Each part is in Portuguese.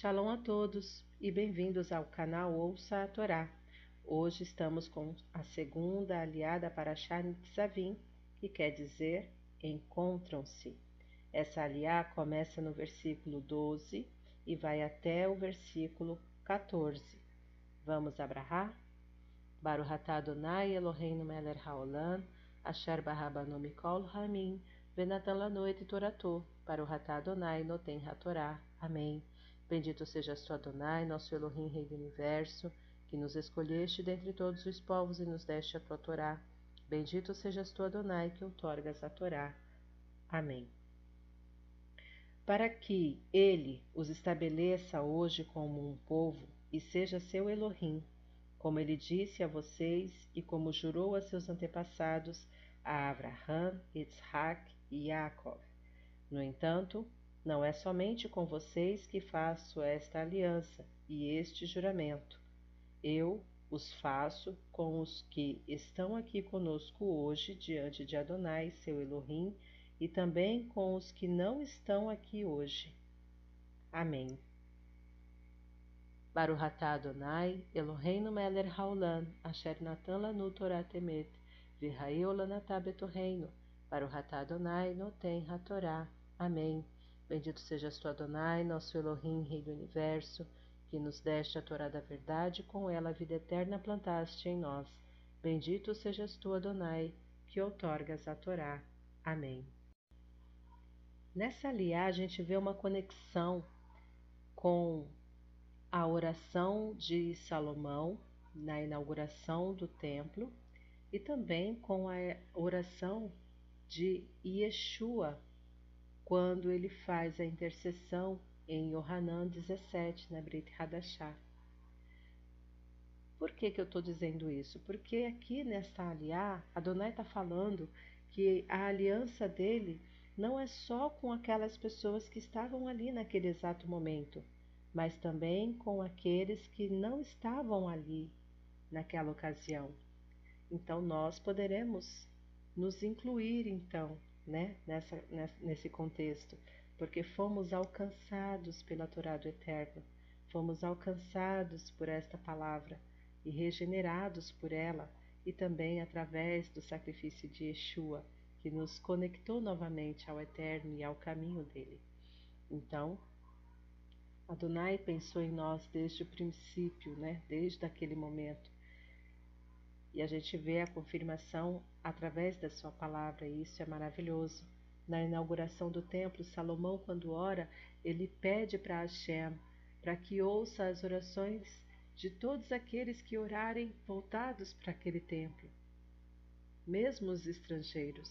Shalom a todos e bem-vindos ao canal Ouça a Torá. Hoje estamos com a segunda aliada para Nitzavim, que quer dizer encontram-se. Essa aliá começa no versículo 12 e vai até o versículo 14. Vamos abrahar? Baruch Adonai Eloheinu melech haolam, asher barabanu mikol hamim, venatan lanoet torato, Baruch Adonai noten hatorá. Amém. Bendito sejas tu, Adonai, nosso Elohim, Rei do Universo, que nos escolheste dentre todos os povos e nos deste a tua Torá. Bendito sejas tu, Adonai, que outorgas a Torá. Amém. Para que ele os estabeleça hoje como um povo e seja seu Elohim, como ele disse a vocês e como jurou a seus antepassados, a Abraham, Isaac e Jacob. No entanto, não é somente com vocês que faço esta aliança e este juramento. Eu os faço com os que estão aqui conosco hoje diante de Adonai, seu Elohim, e também com os que não estão aqui hoje. Amém. Baruch atah Adonai, Eloheinu melech haolam, asher natan lanu Torah temet, v'ha'eu lanatah betorreino, Baruch atah Adonai, noten ha-Torah. Amém. Bendito sejas tu, Adonai, nosso Elohim, Rei do Universo, que nos deste a Torá da verdade, com ela a vida eterna plantaste em nós. Bendito sejas tu, Adonai, que outorgas a Torá. Amém. Nessa aliá a gente vê uma conexão com a oração de Salomão na inauguração do templo e também com a oração de Yeshua quando ele faz a intercessão em Yohanan 17, na Brit Hadashah. Por que, que eu estou dizendo isso? Porque aqui nesta aliá, Adonai está falando que a aliança dele não é só com aquelas pessoas que estavam ali naquele exato momento, mas também com aqueles que não estavam ali naquela ocasião. Então nós poderemos nos incluir então né, nessa, nesse contexto, porque fomos alcançados pela Torá do Eterno, fomos alcançados por esta palavra e regenerados por ela, e também através do sacrifício de Yeshua, que nos conectou novamente ao Eterno e ao caminho dele. Então, Adonai pensou em nós desde o princípio, né? desde aquele momento. E a gente vê a confirmação através da sua palavra, e isso é maravilhoso. Na inauguração do templo, Salomão, quando ora, ele pede para Hashem para que ouça as orações de todos aqueles que orarem voltados para aquele templo, mesmo os estrangeiros.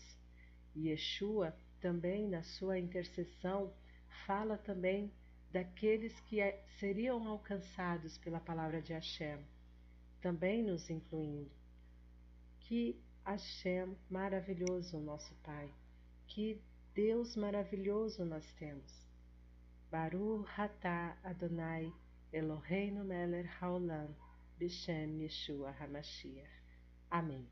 E Yeshua, também na sua intercessão, fala também daqueles que é, seriam alcançados pela palavra de Hashem, também nos incluindo. Que Hashem maravilhoso, nosso Pai. Que Deus maravilhoso nós temos. Baruch Hatá Adonai Eloheinu Melech Haolam Bishem Yeshua HaMashiach. Amém.